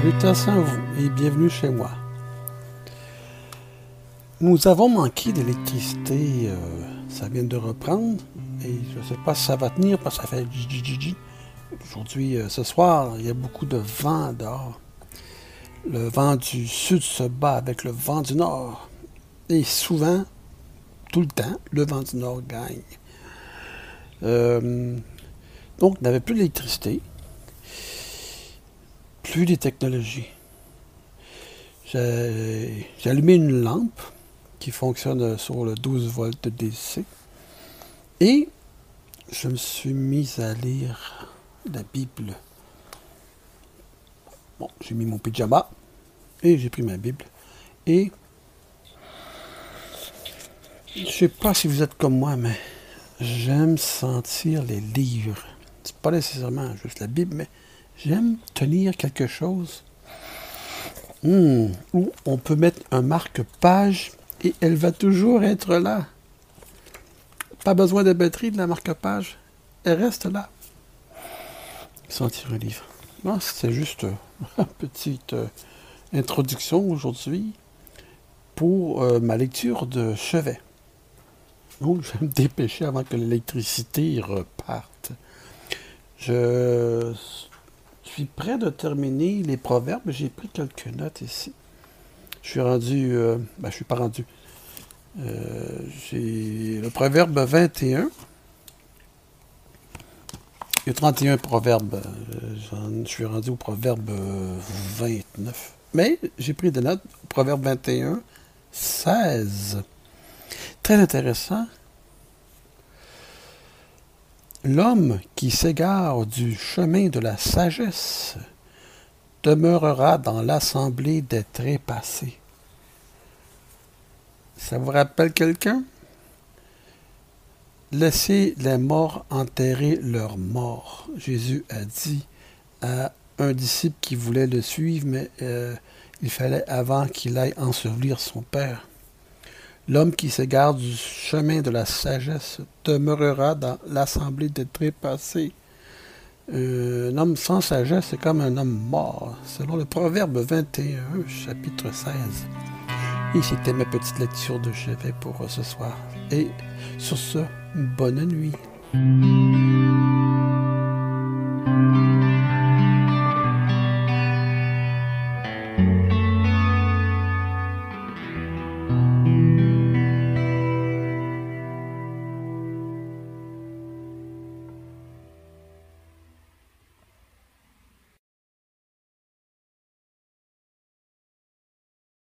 Salutations à vous et bienvenue chez moi. Nous avons manqué d'électricité, euh, ça vient de reprendre et je ne sais pas si ça va tenir parce que ça fait. Aujourd'hui, euh, ce soir, il y a beaucoup de vent dehors. Le vent du sud se bat avec le vent du nord et souvent, tout le temps, le vent du nord gagne. Euh, donc, on n'avait plus d'électricité plus des technologies. J'ai allumé une lampe qui fonctionne sur le 12 volts DC et je me suis mis à lire la Bible. Bon, j'ai mis mon pyjama et j'ai pris ma Bible et je sais pas si vous êtes comme moi, mais j'aime sentir les livres. C'est pas nécessairement juste la Bible, mais J'aime tenir quelque chose hmm, où on peut mettre un marque-page et elle va toujours être là. Pas besoin de batterie de la marque-page. Elle reste là. Sentir un livre. c'est juste une petite euh, introduction aujourd'hui pour euh, ma lecture de chevet. Donc, je vais me dépêcher avant que l'électricité reparte. Je suis prêt de terminer les proverbes. J'ai pris quelques notes ici. Je suis rendu. Euh, ben, je suis pas rendu. Euh, j'ai le proverbe 21. Il y a 31 proverbes. Euh, je suis rendu au proverbe 29. Mais j'ai pris des notes. Proverbe 21, 16. Très intéressant. L'homme qui s'égare du chemin de la sagesse demeurera dans l'assemblée des trépassés. Ça vous rappelle quelqu'un? Laissez les morts enterrer leurs morts. Jésus a dit à un disciple qui voulait le suivre, mais euh, il fallait avant qu'il aille ensevelir son Père. L'homme qui s'égare du chemin de la sagesse demeurera dans l'assemblée des trépassés. Un homme sans sagesse, c'est comme un homme mort, selon le Proverbe 21, chapitre 16. Et c'était ma petite lecture de chevet pour ce soir. Et sur ce, bonne nuit.